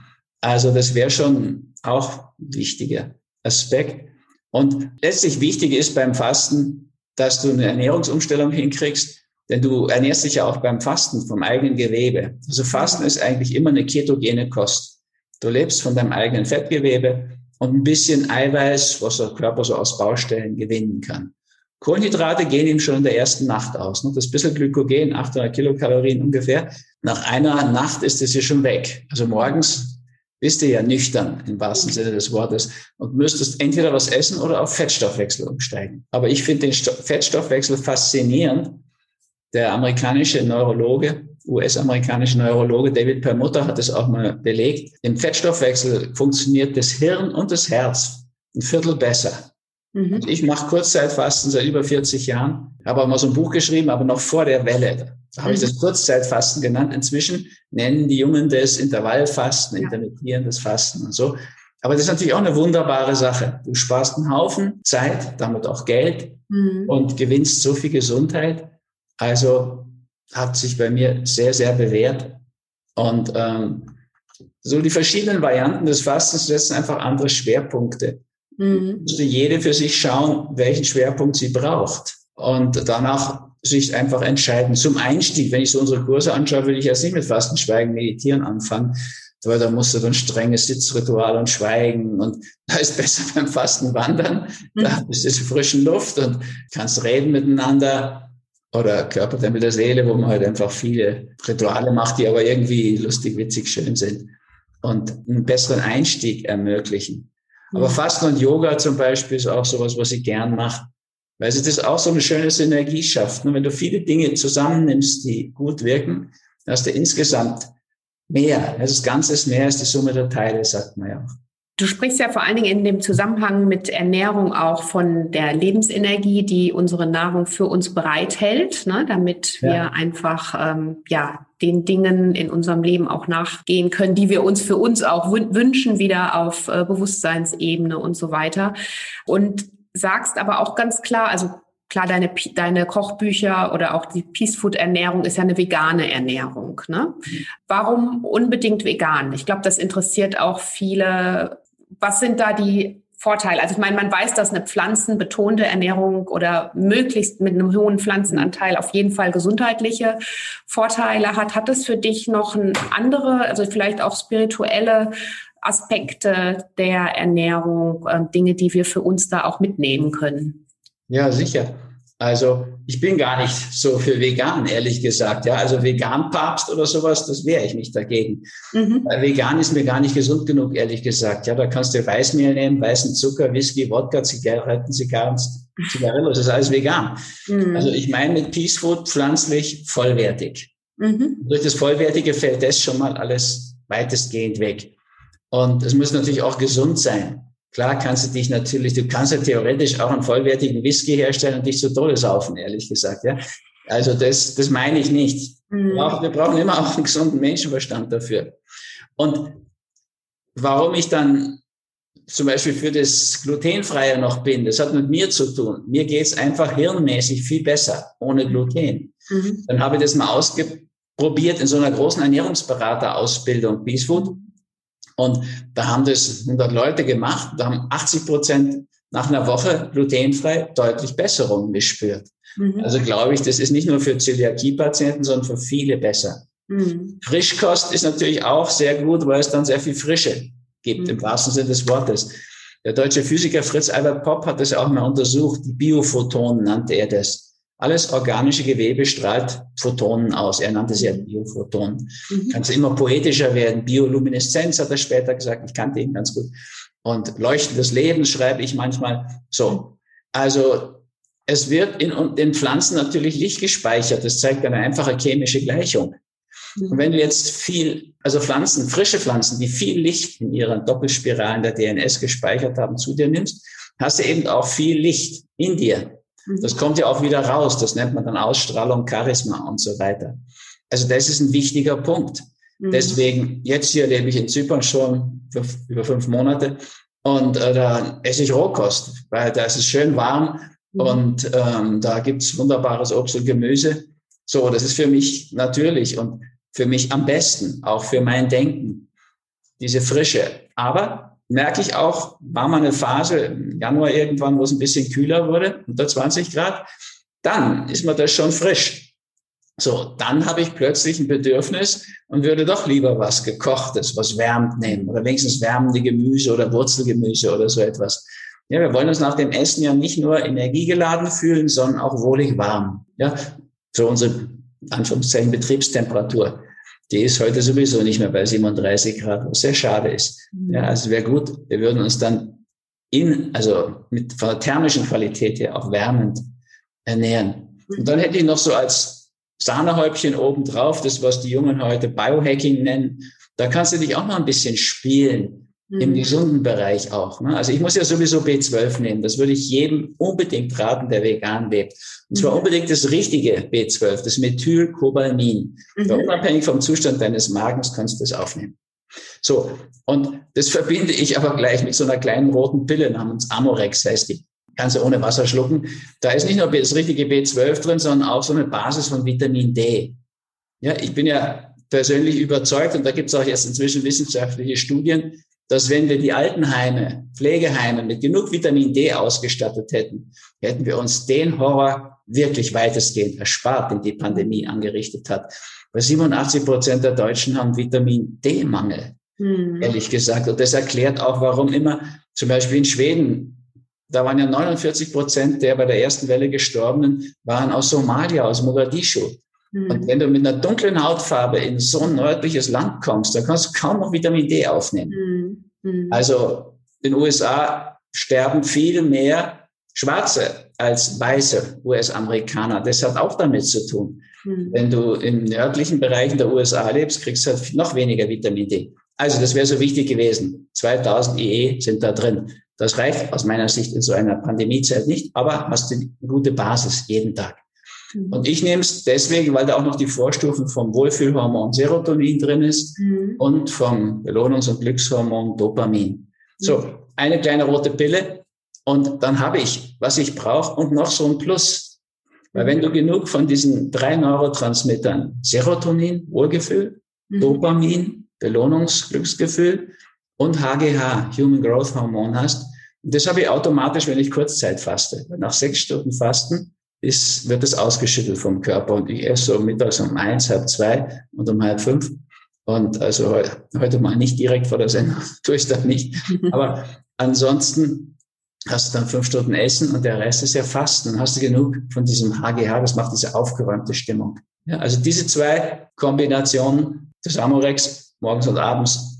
Also das wäre schon auch ein wichtiger Aspekt. Und letztlich wichtig ist beim Fasten, dass du eine Ernährungsumstellung hinkriegst, denn du ernährst dich ja auch beim Fasten vom eigenen Gewebe. Also Fasten ist eigentlich immer eine ketogene Kost. Du lebst von deinem eigenen Fettgewebe und ein bisschen Eiweiß, was der Körper so aus Baustellen gewinnen kann. Kohlenhydrate gehen ihm schon in der ersten Nacht aus. Ne? Das bisschen Glykogen, 800 Kilokalorien ungefähr. Nach einer Nacht ist es hier schon weg. Also morgens bist du ja nüchtern im wahrsten Sinne des Wortes und müsstest entweder was essen oder auf Fettstoffwechsel umsteigen. Aber ich finde den Fettstoffwechsel faszinierend. Der amerikanische Neurologe, US-amerikanische Neurologe David Permutter hat es auch mal belegt. Im Fettstoffwechsel funktioniert das Hirn und das Herz ein Viertel besser. Mhm. Ich mache Kurzzeitfasten seit über 40 Jahren, habe auch mal so ein Buch geschrieben, aber noch vor der Welle. Habe ich das. Kurzzeitfasten genannt. Inzwischen nennen die Jungen das Intervallfasten, ja. intermittierendes Fasten und so. Aber das ist natürlich auch eine wunderbare Sache. Du sparst einen Haufen Zeit, damit auch Geld mhm. und gewinnst so viel Gesundheit. Also hat sich bei mir sehr, sehr bewährt. Und ähm, so die verschiedenen Varianten des Fastens setzen einfach andere Schwerpunkte. Mhm. Musste jede für sich schauen, welchen Schwerpunkt sie braucht. Und danach sich einfach entscheiden. Zum Einstieg, wenn ich so unsere Kurse anschaue, will ich erst nicht mit Fasten, Schweigen, Meditieren anfangen, weil da musst du dann strenges Sitzritual und Schweigen und da ist besser beim Fasten wandern, da mhm. bist du in frischen Luft und kannst reden miteinander oder Körpertempel der Seele, wo man halt einfach viele Rituale macht, die aber irgendwie lustig, witzig, schön sind und einen besseren Einstieg ermöglichen. Aber mhm. Fasten und Yoga zum Beispiel ist auch sowas, was ich gern mache, weil es das auch so eine schöne Synergie schafft. Und wenn du viele Dinge zusammennimmst, die gut wirken, dann hast du insgesamt mehr. Das Ganze ist mehr als die Summe der Teile, sagt man ja auch. Du sprichst ja vor allen Dingen in dem Zusammenhang mit Ernährung auch von der Lebensenergie, die unsere Nahrung für uns bereithält, ne, damit ja. wir einfach ähm, ja den Dingen in unserem Leben auch nachgehen können, die wir uns für uns auch wünschen, wieder auf äh, Bewusstseinsebene und so weiter. Und sagst aber auch ganz klar, also klar, deine, deine Kochbücher oder auch die Peace Food Ernährung ist ja eine vegane Ernährung. Ne? Warum unbedingt vegan? Ich glaube, das interessiert auch viele was sind da die Vorteile? Also ich meine, man weiß, dass eine pflanzenbetonte Ernährung oder möglichst mit einem hohen Pflanzenanteil auf jeden Fall gesundheitliche Vorteile hat. Hat es für dich noch ein andere, also vielleicht auch spirituelle Aspekte der Ernährung, äh, Dinge, die wir für uns da auch mitnehmen können? Ja, sicher. Also ich bin gar nicht so für vegan, ehrlich gesagt. Ja, also Vegan-Papst oder sowas, das wäre ich nicht dagegen. Mhm. Weil vegan ist mir gar nicht gesund genug, ehrlich gesagt. Ja, da kannst du Weißmehl nehmen, weißen Zucker, Whisky, Wodka, Zigaretten, Zigarren, Zigarillos, das ist alles vegan. Mhm. Also ich meine mit Peace Food pflanzlich vollwertig. Mhm. Durch das Vollwertige fällt das schon mal alles weitestgehend weg. Und es muss natürlich auch gesund sein. Klar kannst du dich natürlich, du kannst ja theoretisch auch einen vollwertigen Whisky herstellen und dich zu Tode saufen, ehrlich gesagt, ja. Also das, das meine ich nicht. Mhm. Wir brauchen immer auch einen gesunden Menschenverstand dafür. Und warum ich dann zum Beispiel für das Glutenfreie noch bin, das hat mit mir zu tun. Mir geht's einfach hirnmäßig viel besser ohne Gluten. Mhm. Dann habe ich das mal ausprobiert in so einer großen Ernährungsberaterausbildung, Peace Food. Und da haben das 100 Leute gemacht, da haben 80 Prozent nach einer Woche glutenfrei deutlich Besserungen gespürt. Mhm. Also glaube ich, das ist nicht nur für Zöliakie-Patienten, sondern für viele besser. Mhm. Frischkost ist natürlich auch sehr gut, weil es dann sehr viel Frische gibt, mhm. im wahrsten Sinne des Wortes. Der deutsche Physiker Fritz Albert Popp hat das auch mal untersucht. Die Biophotonen nannte er das. Alles organische Gewebe strahlt Photonen aus. Er nannte sie ja Biophotonen. Mhm. Kann es immer poetischer werden. Biolumineszenz hat er später gesagt. Ich kannte ihn ganz gut. Und leuchtendes Leben schreibe ich manchmal. So. Also, es wird in den Pflanzen natürlich Licht gespeichert. Das zeigt eine einfache chemische Gleichung. Mhm. Und wenn du jetzt viel, also Pflanzen, frische Pflanzen, die viel Licht in ihren Doppelspiralen der DNS gespeichert haben, zu dir nimmst, hast du eben auch viel Licht in dir. Das mhm. kommt ja auch wieder raus. Das nennt man dann Ausstrahlung, Charisma und so weiter. Also das ist ein wichtiger Punkt. Mhm. Deswegen, jetzt hier lebe ich in Zypern schon für über fünf Monate und äh, da esse ich Rohkost, weil da ist es schön warm mhm. und ähm, da gibt's wunderbares Obst und Gemüse. So, das ist für mich natürlich und für mich am besten, auch für mein Denken, diese Frische. Aber merke ich auch, war mal eine Phase im Januar irgendwann, wo es ein bisschen kühler wurde, unter 20 Grad, dann ist mir das schon frisch. So, dann habe ich plötzlich ein Bedürfnis und würde doch lieber was gekochtes, was wärmt nehmen oder wenigstens wärmende Gemüse oder Wurzelgemüse oder so etwas. Ja, wir wollen uns nach dem Essen ja nicht nur energiegeladen fühlen, sondern auch wohlig warm. Ja, so unsere Anführungszeichen Betriebstemperatur. Die ist heute sowieso nicht mehr bei 37 Grad, was sehr schade ist. Mhm. Ja, also wäre gut, wir würden uns dann in, also mit von der thermischen Qualität her auch wärmend ernähren. Und dann hätte ich noch so als Sahnehäubchen obendrauf, das was die Jungen heute Biohacking nennen. Da kannst du dich auch noch ein bisschen spielen mhm. im gesunden Bereich auch. Ne? Also ich muss ja sowieso B12 nehmen. Das würde ich jedem unbedingt raten, der vegan lebt. Und zwar mhm. unbedingt das richtige B12, das Methylcobalamin. Mhm. Unabhängig vom Zustand deines Magens kannst du das aufnehmen. So, und das verbinde ich aber gleich mit so einer kleinen roten Pille namens Amorex, heißt die. Kannst du ohne Wasser schlucken. Da ist nicht nur das richtige B12 drin, sondern auch so eine Basis von Vitamin D. Ja, ich bin ja persönlich überzeugt, und da gibt es auch jetzt inzwischen wissenschaftliche Studien, dass wenn wir die Altenheime, Pflegeheime mit genug Vitamin D ausgestattet hätten, hätten wir uns den Horror wirklich weitestgehend erspart, den die Pandemie angerichtet hat. Weil 87 Prozent der Deutschen haben Vitamin D-Mangel, hm. ehrlich gesagt. Und das erklärt auch, warum immer zum Beispiel in Schweden, da waren ja 49 Prozent der bei der ersten Welle Gestorbenen, waren aus Somalia, aus Mogadischu. Und wenn du mit einer dunklen Hautfarbe in so ein nördliches Land kommst, dann kannst du kaum noch Vitamin D aufnehmen. Hm. hm. Also in den USA sterben viel mehr Schwarze als weiße US-Amerikaner. Das hat auch damit zu tun. Hm. Wenn du im nördlichen Bereichen der USA lebst, kriegst du halt noch weniger Vitamin D. Also das wäre so wichtig gewesen. 2000 IE sind da drin. Das reicht aus meiner Sicht in so einer Pandemiezeit nicht, aber hast du eine gute Basis jeden Tag. Mhm. Und ich nehme es deswegen, weil da auch noch die Vorstufen vom Wohlfühlhormon Serotonin drin ist mhm. und vom Belohnungs- und Glückshormon Dopamin. So, mhm. eine kleine rote Pille und dann habe ich, was ich brauche und noch so ein Plus. Weil wenn du genug von diesen drei Neurotransmittern, Serotonin, Wohlgefühl, mhm. Dopamin, Belohnungsglücksgefühl und HGH, Human Growth Hormone hast, das habe ich automatisch, wenn ich Kurzzeit faste. Nach sechs Stunden Fasten ist, wird es ausgeschüttelt vom Körper. Und ich esse so mittags um eins, halb zwei und um halb fünf. Und also heute mal nicht direkt vor der Sendung, tue ich das nicht. Aber ansonsten hast du dann fünf Stunden Essen und der Rest ist ja Fasten. Dann hast du genug von diesem HGH, das macht diese aufgeräumte Stimmung. Ja, also diese zwei Kombinationen, das Amorex morgens und abends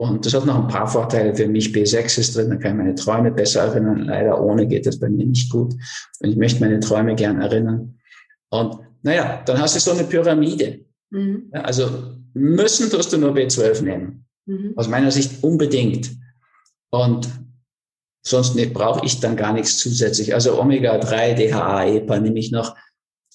und das hat noch ein paar Vorteile für mich. B6 ist drin, da kann ich meine Träume besser erinnern. Leider ohne geht das bei mir nicht gut. Und ich möchte meine Träume gern erinnern. Und naja, dann hast du so eine Pyramide. Mhm. Ja, also müssen tust du nur B12 nehmen. Mhm. Aus meiner Sicht unbedingt. Und sonst ne, brauche ich dann gar nichts zusätzlich. Also Omega-3, DHA, EPA nehme ich noch,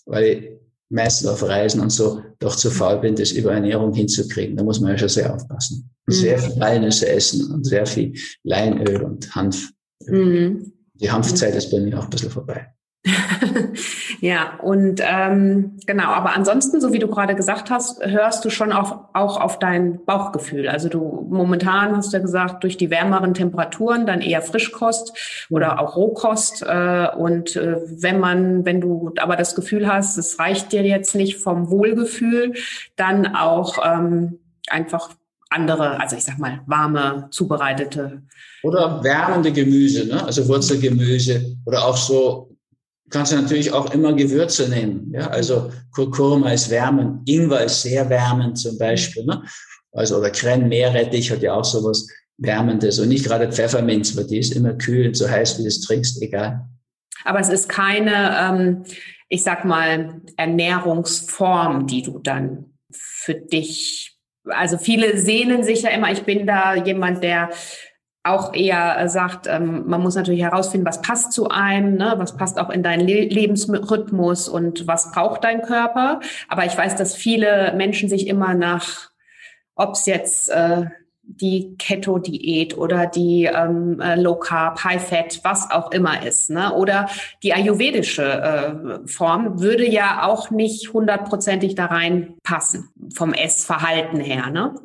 weil meistens auf Reisen und so doch zu faul bin, das über Ernährung hinzukriegen. Da muss man ja schon sehr aufpassen. Mhm. Sehr viel Walnüsse essen und sehr viel Leinöl und Hanf. Mhm. Die Hanfzeit ist bei mir auch ein bisschen vorbei. ja, und ähm, genau, aber ansonsten, so wie du gerade gesagt hast, hörst du schon auf, auch auf dein Bauchgefühl. Also du momentan hast du ja gesagt, durch die wärmeren Temperaturen dann eher Frischkost oder auch Rohkost. Äh, und äh, wenn man, wenn du aber das Gefühl hast, es reicht dir jetzt nicht vom Wohlgefühl, dann auch ähm, einfach andere, also ich sag mal, warme, zubereitete. Oder wärmende Gemüse, ne? also Wurzelgemüse oder auch so kannst du natürlich auch immer Gewürze nehmen. Ja? Also Kurkuma ist wärmend, Ingwer ist sehr wärmend zum Beispiel. Ne? Also oder Kren, Meerrettich hat ja auch sowas Wärmendes und nicht gerade Pfefferminz, weil die ist immer kühl, so heiß wie du es trinkst, egal. Aber es ist keine, ähm, ich sag mal, Ernährungsform, die du dann für dich, also viele sehnen sich ja immer, ich bin da jemand, der auch eher äh, sagt, ähm, man muss natürlich herausfinden, was passt zu einem, ne? was passt auch in deinen Le Lebensrhythmus und was braucht dein Körper. Aber ich weiß, dass viele Menschen sich immer nach, ob es jetzt äh, die Keto-Diät oder die ähm, äh, Low Carb, High Fat, was auch immer ist, ne? oder die ayurvedische äh, Form würde ja auch nicht hundertprozentig da reinpassen vom Essverhalten her, ne?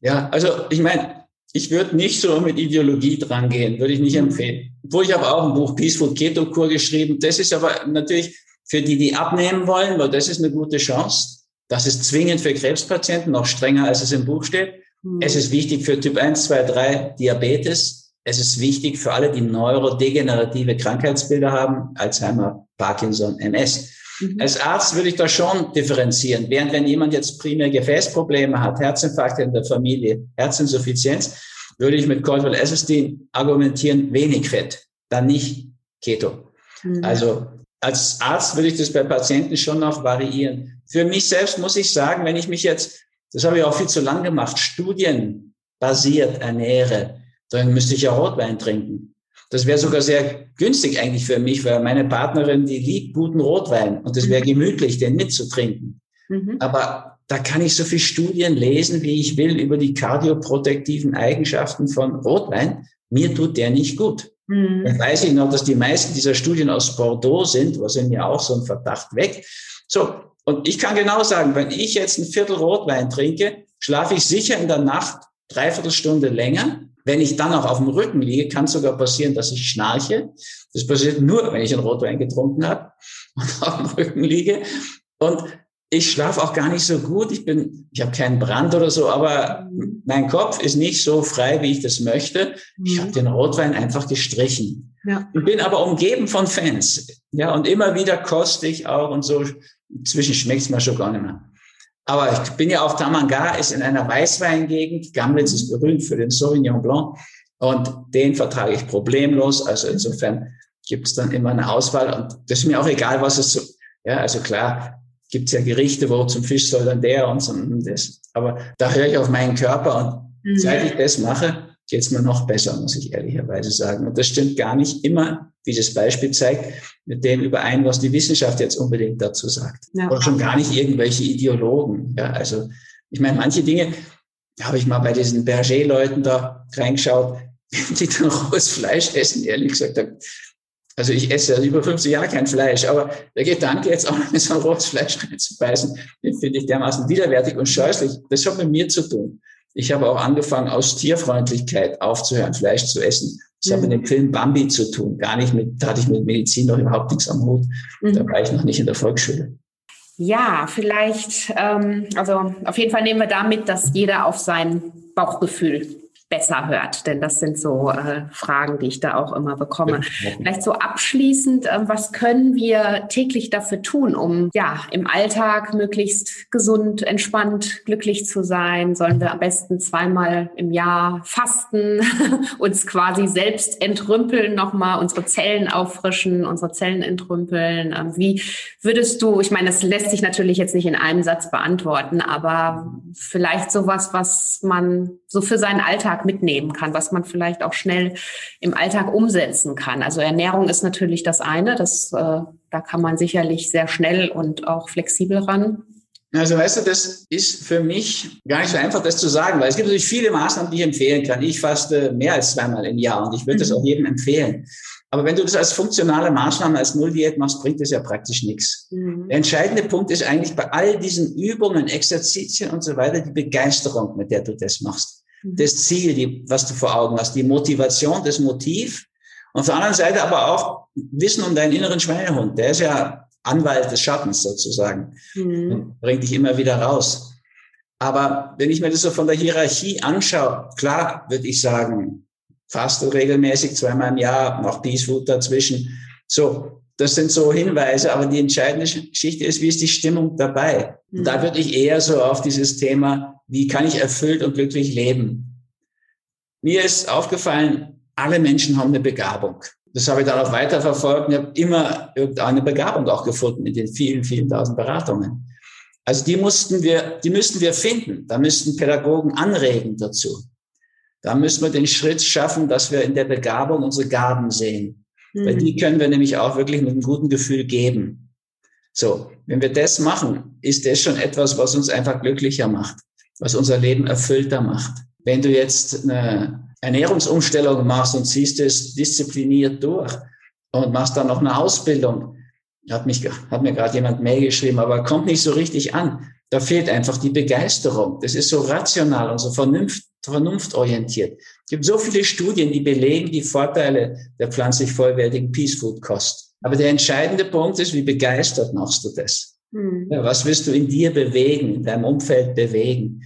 Ja, also ich meine, ich würde nicht so mit Ideologie dran gehen, würde ich nicht mhm. empfehlen. Wo ich habe auch ein Buch Peaceful Keto Kur geschrieben. Das ist aber natürlich für die, die abnehmen wollen, weil das ist eine gute Chance. Das ist zwingend für Krebspatienten, noch strenger als es im Buch steht. Mhm. Es ist wichtig für Typ 1, 2, 3 Diabetes. Es ist wichtig für alle, die neurodegenerative Krankheitsbilder haben, Alzheimer, Parkinson, MS. Mhm. Als Arzt würde ich da schon differenzieren. Während wenn jemand jetzt primär Gefäßprobleme hat, Herzinfarkte in der Familie, Herzinsuffizienz, würde ich mit Colvalesistin argumentieren, wenig Fett, dann nicht Keto. Mhm. Also als Arzt würde ich das bei Patienten schon noch variieren. Für mich selbst muss ich sagen, wenn ich mich jetzt, das habe ich auch viel zu lang gemacht, studienbasiert ernähre, dann müsste ich ja Rotwein trinken. Das wäre sogar sehr günstig eigentlich für mich, weil meine Partnerin, die liebt guten Rotwein und es wäre mhm. gemütlich, den mitzutrinken. Mhm. Aber da kann ich so viel Studien lesen, wie ich will, über die kardioprotektiven Eigenschaften von Rotwein. Mir tut der nicht gut. Mhm. Dann weiß ich noch, dass die meisten dieser Studien aus Bordeaux sind, was in mir auch so ein Verdacht weg. So. Und ich kann genau sagen, wenn ich jetzt ein Viertel Rotwein trinke, schlafe ich sicher in der Nacht dreiviertel Stunde länger, wenn ich dann auch auf dem Rücken liege, kann es sogar passieren, dass ich schnarche. Das passiert nur, wenn ich einen Rotwein getrunken habe und auf dem Rücken liege. Und ich schlafe auch gar nicht so gut. Ich bin, ich habe keinen Brand oder so, aber mein Kopf ist nicht so frei, wie ich das möchte. Ich habe mhm. den Rotwein einfach gestrichen. Ja. Ich bin aber umgeben von Fans. Ja, und immer wieder koste ich auch und so. Inzwischen schmeckt es mir schon gar nicht mehr. Aber ich bin ja auch Tamanga, ist in einer Weißweingegend. Gamlitz ist berühmt für den Sauvignon Blanc. Und den vertrage ich problemlos. Also insofern gibt es dann immer eine Auswahl. Und das ist mir auch egal, was es so, ja, also klar, gibt es ja Gerichte, wo zum Fisch soll dann der und so und das. Aber da höre ich auf meinen Körper und mhm. seit ich das mache, geht es mir noch besser, muss ich ehrlicherweise sagen. Und das stimmt gar nicht immer, wie das Beispiel zeigt, mit dem überein, was die Wissenschaft jetzt unbedingt dazu sagt. Ja. Oder schon gar nicht irgendwelche Ideologen. Ja, also ich meine, manche Dinge habe ich mal bei diesen Berger-Leuten da reingeschaut, die dann rohes Fleisch essen, ehrlich gesagt. Also ich esse ja über 50 Jahre kein Fleisch, aber der Gedanke, jetzt auch noch so ein rohes Fleisch reinzubeißen, den finde ich dermaßen widerwärtig und scheußlich. Das hat mit mir zu tun. Ich habe auch angefangen, aus Tierfreundlichkeit aufzuhören, Fleisch zu essen. Das mhm. hat mit dem Film Bambi zu tun. Gar nicht mit, da hatte ich mit Medizin noch überhaupt nichts am Hut. Mhm. Da war ich noch nicht in der Volksschule. Ja, vielleicht, ähm, also auf jeden Fall nehmen wir damit, dass jeder auf sein Bauchgefühl besser hört? Denn das sind so äh, Fragen, die ich da auch immer bekomme. Vielleicht so abschließend, äh, was können wir täglich dafür tun, um ja im Alltag möglichst gesund, entspannt, glücklich zu sein? Sollen wir am besten zweimal im Jahr fasten, uns quasi selbst entrümpeln, nochmal unsere Zellen auffrischen, unsere Zellen entrümpeln? Ähm, wie würdest du, ich meine, das lässt sich natürlich jetzt nicht in einem Satz beantworten, aber vielleicht sowas, was man so für seinen Alltag mitnehmen kann, was man vielleicht auch schnell im Alltag umsetzen kann. Also Ernährung ist natürlich das eine, das, äh, da kann man sicherlich sehr schnell und auch flexibel ran. Also weißt du, das ist für mich gar nicht so einfach, das zu sagen, weil es gibt natürlich viele Maßnahmen, die ich empfehlen kann. Ich faste mehr als zweimal im Jahr und ich würde mhm. das auch jedem empfehlen. Aber wenn du das als funktionale Maßnahme, als Nulldiät machst, bringt das ja praktisch nichts. Mhm. Der entscheidende Punkt ist eigentlich bei all diesen Übungen, Exerzitien und so weiter, die Begeisterung, mit der du das machst. Mhm. Das Ziel, die, was du vor Augen hast, die Motivation, das Motiv. Und auf der anderen Seite aber auch Wissen um deinen inneren Schweinehund. Der ist ja Anwalt des Schattens sozusagen. Mhm. bringt dich immer wieder raus. Aber wenn ich mir das so von der Hierarchie anschaue, klar würde ich sagen, faste regelmäßig zweimal im Jahr, noch Peace Food dazwischen. So, das sind so Hinweise, aber die entscheidende Geschichte ist, wie ist die Stimmung dabei? Mhm. Da würde ich eher so auf dieses Thema, wie kann ich erfüllt und glücklich leben? Mir ist aufgefallen, alle Menschen haben eine Begabung. Das habe ich dann auch weiterverfolgt und ich habe immer irgendeine Begabung auch gefunden in den vielen, vielen tausend Beratungen. Also die mussten wir, die müssten wir finden. Da müssten Pädagogen anregen dazu. Da müssen wir den Schritt schaffen, dass wir in der Begabung unsere Gaben sehen. Mhm. Weil die können wir nämlich auch wirklich mit einem guten Gefühl geben. So, wenn wir das machen, ist das schon etwas, was uns einfach glücklicher macht, was unser Leben erfüllter macht. Wenn du jetzt eine Ernährungsumstellung machst und ziehst es diszipliniert durch und machst dann noch eine Ausbildung, hat mich, hat mir gerade jemand Mail geschrieben, aber kommt nicht so richtig an. Da fehlt einfach die Begeisterung. Das ist so rational und so vernunft, vernunftorientiert. Es gibt so viele Studien, die belegen die Vorteile der pflanzlich vollwertigen Peace Food Kost. Aber der entscheidende Punkt ist, wie begeistert machst du das? Mhm. Was willst du in dir bewegen, in deinem Umfeld bewegen?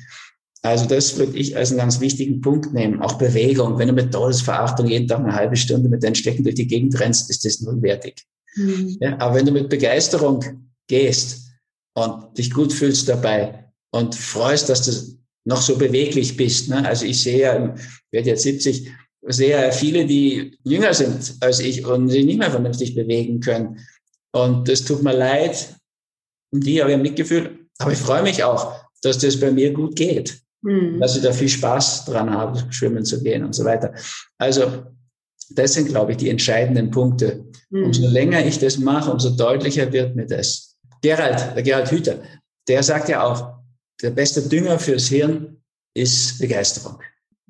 Also das würde ich als einen ganz wichtigen Punkt nehmen. Auch Bewegung. Wenn du mit Todesverachtung jeden Tag eine halbe Stunde mit deinen Stecken durch die Gegend rennst, ist das nullwertig. Mhm. Ja, aber wenn du mit Begeisterung gehst und dich gut fühlst dabei und freust, dass du noch so beweglich bist. Ne? Also ich sehe ja, ich werde jetzt 70, sehe ja viele, die jünger sind als ich und sich nicht mehr vernünftig bewegen können. Und das tut mir leid. Und die habe ich Mitgefühl. Aber ich freue mich auch, dass das bei mir gut geht. Mhm. Dass ich da viel Spaß dran habe, schwimmen zu gehen und so weiter. Also, das sind, glaube ich, die entscheidenden Punkte. Mhm. Umso länger ich das mache, umso deutlicher wird mir das. Gerald, der Gerald Hüter, der sagt ja auch, der beste Dünger fürs Hirn ist Begeisterung.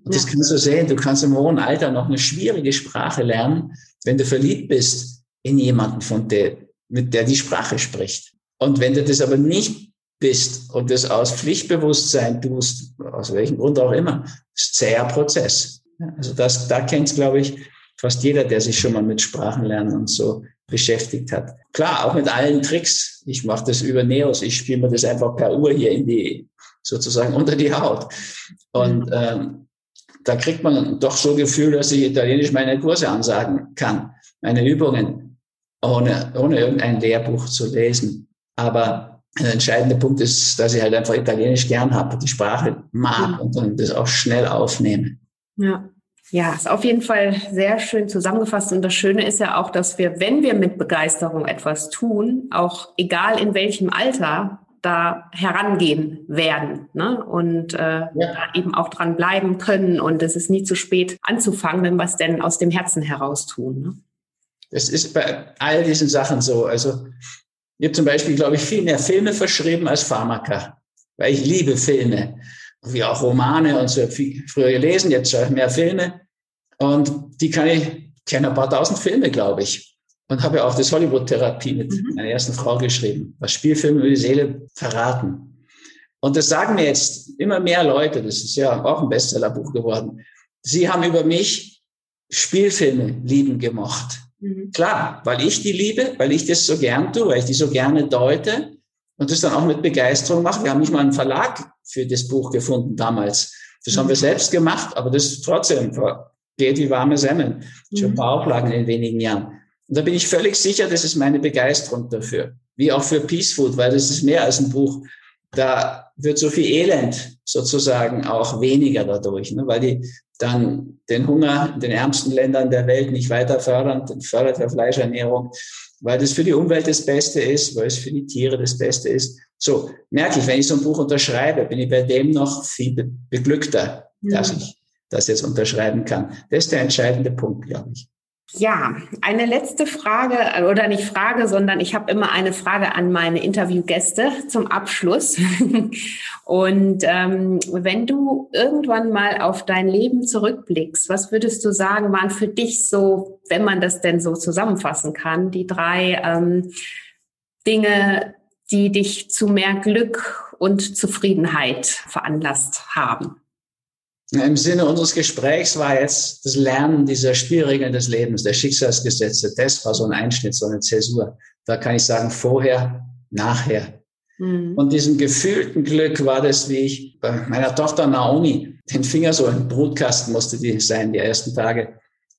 Und ja. das kannst du sehen. Du kannst im hohen Alter noch eine schwierige Sprache lernen, wenn du verliebt bist in jemanden, von der, mit der die Sprache spricht. Und wenn du das aber nicht bist und das aus Pflichtbewusstsein tust, aus welchem Grund auch immer, ist zäher Prozess. Also das, da kennt glaube ich, fast jeder, der sich schon mal mit Sprachenlernen und so beschäftigt hat. Klar, auch mit allen Tricks. Ich mache das über Neos. Ich spiele mir das einfach per Uhr hier in die, sozusagen unter die Haut. Und ähm, da kriegt man doch so Gefühl, dass ich Italienisch meine Kurse ansagen kann, meine Übungen, ohne, ohne irgendein Lehrbuch zu lesen. Aber der entscheidende Punkt ist, dass ich halt einfach Italienisch gern habe, die Sprache mag und dann das auch schnell aufnehme. Ja. Ja, ist auf jeden Fall sehr schön zusammengefasst. Und das Schöne ist ja auch, dass wir, wenn wir mit Begeisterung etwas tun, auch egal in welchem Alter, da herangehen werden ne? und äh, ja. da eben auch dran bleiben können. Und es ist nie zu spät anzufangen, wenn wir es denn aus dem Herzen heraus tun. Ne? Das ist bei all diesen Sachen so. Also ich habe zum Beispiel, glaube ich, viel mehr Filme verschrieben als Pharmaka, weil ich liebe Filme, wie auch Romane und so viel früher gelesen, jetzt ich mehr Filme und die kann ich, kenne ein paar tausend Filme, glaube ich. Und habe ja auch das Hollywood-Therapie mit mhm. meiner ersten Frau geschrieben, was Spielfilme über die Seele verraten. Und das sagen mir jetzt immer mehr Leute, das ist ja auch ein Bestsellerbuch geworden. Sie haben über mich Spielfilme lieben gemocht. Mhm. Klar, weil ich die liebe, weil ich das so gern tue, weil ich die so gerne deute und das dann auch mit Begeisterung mache. Wir haben nicht mal einen Verlag für das Buch gefunden damals. Das haben wir mhm. selbst gemacht, aber das trotzdem geht wie warme Semmeln. Schon ein paar mhm. Auflagen in wenigen Jahren. Und da bin ich völlig sicher, das ist meine Begeisterung dafür. Wie auch für Peace Food, weil das ist mehr als ein Buch. Da wird so viel Elend sozusagen auch weniger dadurch, ne? weil die dann den Hunger in den ärmsten Ländern der Welt nicht weiter fördern, dann fördert er Fleischernährung, weil das für die Umwelt das Beste ist, weil es für die Tiere das Beste ist. So merke ich, wenn ich so ein Buch unterschreibe, bin ich bei dem noch viel beglückter, ja. dass ich das jetzt unterschreiben kann. Das ist der entscheidende Punkt, glaube ich. Ja, eine letzte Frage äh, oder nicht Frage, sondern ich habe immer eine Frage an meine Interviewgäste zum Abschluss. Und ähm, wenn du irgendwann mal auf dein Leben zurückblickst, was würdest du sagen, waren für dich so, wenn man das denn so zusammenfassen kann, die drei ähm, Dinge, die dich zu mehr Glück und Zufriedenheit veranlasst haben? Im Sinne unseres Gesprächs war jetzt das Lernen dieser Spielregeln des Lebens, der Schicksalsgesetze. Das war so ein Einschnitt, so eine Zäsur. Da kann ich sagen, vorher, nachher. Mhm. Und diesem gefühlten Glück war das, wie ich bei meiner Tochter Naomi den Finger so im Brutkasten musste die sein, die ersten Tage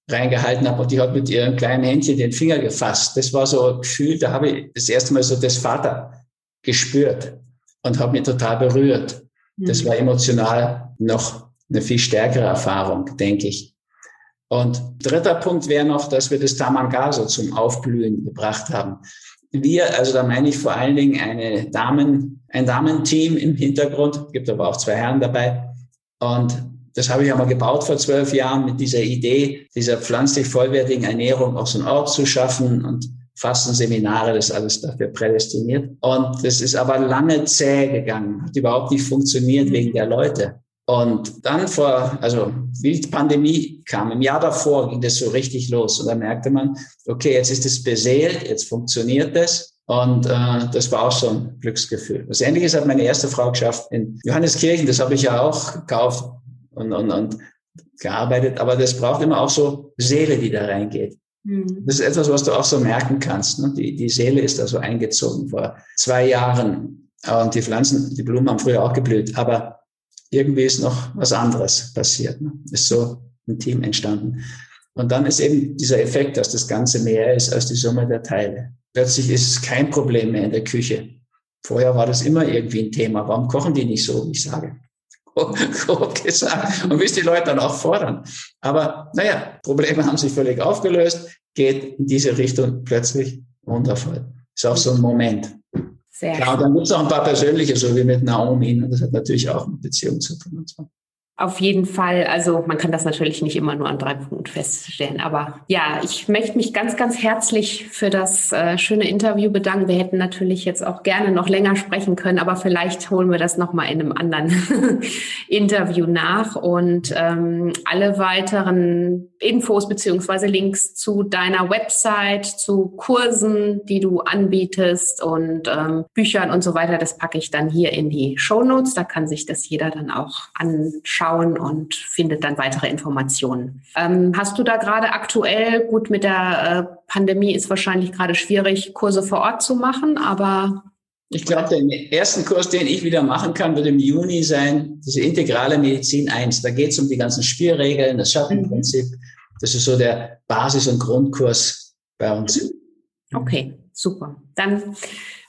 reingehalten habe und die hat mit ihrem kleinen Händchen den Finger gefasst. Das war so ein Gefühl, da habe ich das erste Mal so das Vater gespürt und habe mich total berührt. Das mhm. war emotional noch eine viel stärkere Erfahrung, denke ich. Und dritter Punkt wäre noch, dass wir das Tamangaso zum Aufblühen gebracht haben. Wir, also da meine ich vor allen Dingen eine Damen, ein Damenteam im Hintergrund, gibt aber auch zwei Herren dabei. Und das habe ich einmal gebaut vor zwölf Jahren mit dieser Idee, dieser pflanzlich vollwertigen Ernährung auch so einen Ort zu schaffen und Fastenseminare, das alles dafür prädestiniert. Und das ist aber lange zäh gegangen, hat überhaupt nicht funktioniert wegen der Leute. Und dann vor, also wie die Pandemie kam, im Jahr davor ging das so richtig los. Und da merkte man, okay, jetzt ist es beseelt, jetzt funktioniert es. Und äh, das war auch so ein Glücksgefühl. Das Ähnliches hat meine erste Frau geschafft in Johanneskirchen. Das habe ich ja auch gekauft und, und, und gearbeitet. Aber das braucht immer auch so Seele, die da reingeht. Mhm. Das ist etwas, was du auch so merken kannst. Ne? Die, die Seele ist da so eingezogen vor zwei Jahren. Und die Pflanzen, die Blumen haben früher auch geblüht. Aber irgendwie ist noch was anderes passiert. Ne? Ist so ein Team entstanden. Und dann ist eben dieser Effekt, dass das Ganze mehr ist als die Summe der Teile. Plötzlich ist es kein Problem mehr in der Küche. Vorher war das immer irgendwie ein Thema. Warum kochen die nicht so, wie ich sage? Grob gesagt. Und bis die Leute dann auch fordern. Aber naja, Probleme haben sich völlig aufgelöst, geht in diese Richtung plötzlich wundervoll. Ist auch so ein Moment. Sehr Klar, dann gibt es auch ein paar persönliche, so wie mit Naomi. Und das hat natürlich auch mit Beziehung zu tun. Und so. Auf jeden Fall. Also man kann das natürlich nicht immer nur an drei Punkten feststellen. Aber ja, ich möchte mich ganz, ganz herzlich für das äh, schöne Interview bedanken. Wir hätten natürlich jetzt auch gerne noch länger sprechen können, aber vielleicht holen wir das nochmal in einem anderen Interview nach. Und ähm, alle weiteren Infos beziehungsweise Links zu deiner Website, zu Kursen, die du anbietest und ähm, Büchern und so weiter, das packe ich dann hier in die Show Notes. Da kann sich das jeder dann auch anschauen schauen und findet dann weitere Informationen. Ähm, hast du da gerade aktuell, gut mit der äh, Pandemie ist wahrscheinlich gerade schwierig, Kurse vor Ort zu machen, aber ich glaube, der ersten Kurs, den ich wieder machen kann, wird im Juni sein, diese integrale Medizin 1. Da geht es um die ganzen Spielregeln, das Schattenprinzip. Das ist so der Basis- und Grundkurs bei uns. Okay, super. Dann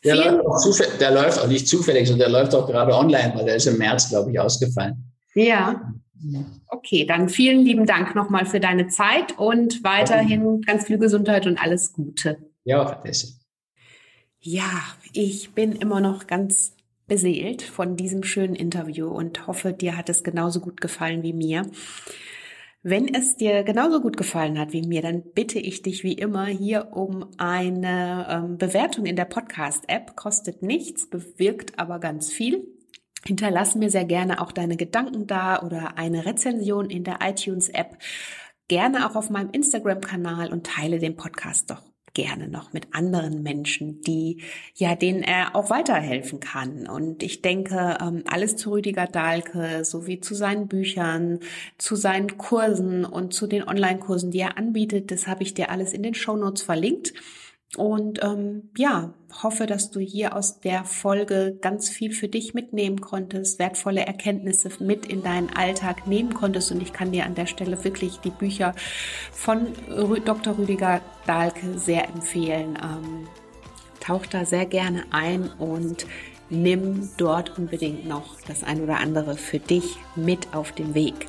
der läuft, auch der läuft auch nicht zufällig, sondern der läuft auch gerade online, weil der ist im März, glaube ich, ausgefallen. Ja. Okay, dann vielen lieben Dank nochmal für deine Zeit und weiterhin ganz viel Gesundheit und alles Gute. Ja, Vanessa. Ja, ich bin immer noch ganz beseelt von diesem schönen Interview und hoffe, dir hat es genauso gut gefallen wie mir. Wenn es dir genauso gut gefallen hat wie mir, dann bitte ich dich wie immer hier um eine ähm, Bewertung in der Podcast-App. Kostet nichts, bewirkt aber ganz viel. Hinterlass mir sehr gerne auch deine Gedanken da oder eine Rezension in der iTunes-App. Gerne auch auf meinem Instagram-Kanal und teile den Podcast doch gerne noch mit anderen Menschen, die ja denen er auch weiterhelfen kann. Und ich denke, ähm, alles zu Rüdiger Dahlke, sowie zu seinen Büchern, zu seinen Kursen und zu den Online-Kursen, die er anbietet, das habe ich dir alles in den Show Notes verlinkt. Und ähm, ja, hoffe, dass du hier aus der Folge ganz viel für dich mitnehmen konntest, wertvolle Erkenntnisse mit in deinen Alltag nehmen konntest. Und ich kann dir an der Stelle wirklich die Bücher von Dr. Rüdiger Dahlke sehr empfehlen. Ähm, tauch da sehr gerne ein und nimm dort unbedingt noch das ein oder andere für dich mit auf den Weg.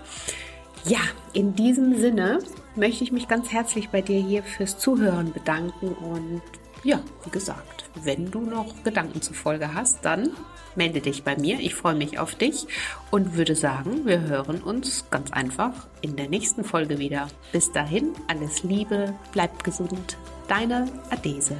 Ja, in diesem Sinne möchte ich mich ganz herzlich bei dir hier fürs Zuhören bedanken und ja, wie gesagt, wenn du noch Gedanken zur Folge hast, dann melde dich bei mir. Ich freue mich auf dich und würde sagen, wir hören uns ganz einfach in der nächsten Folge wieder. Bis dahin, alles Liebe, bleibt gesund. Deine Adese.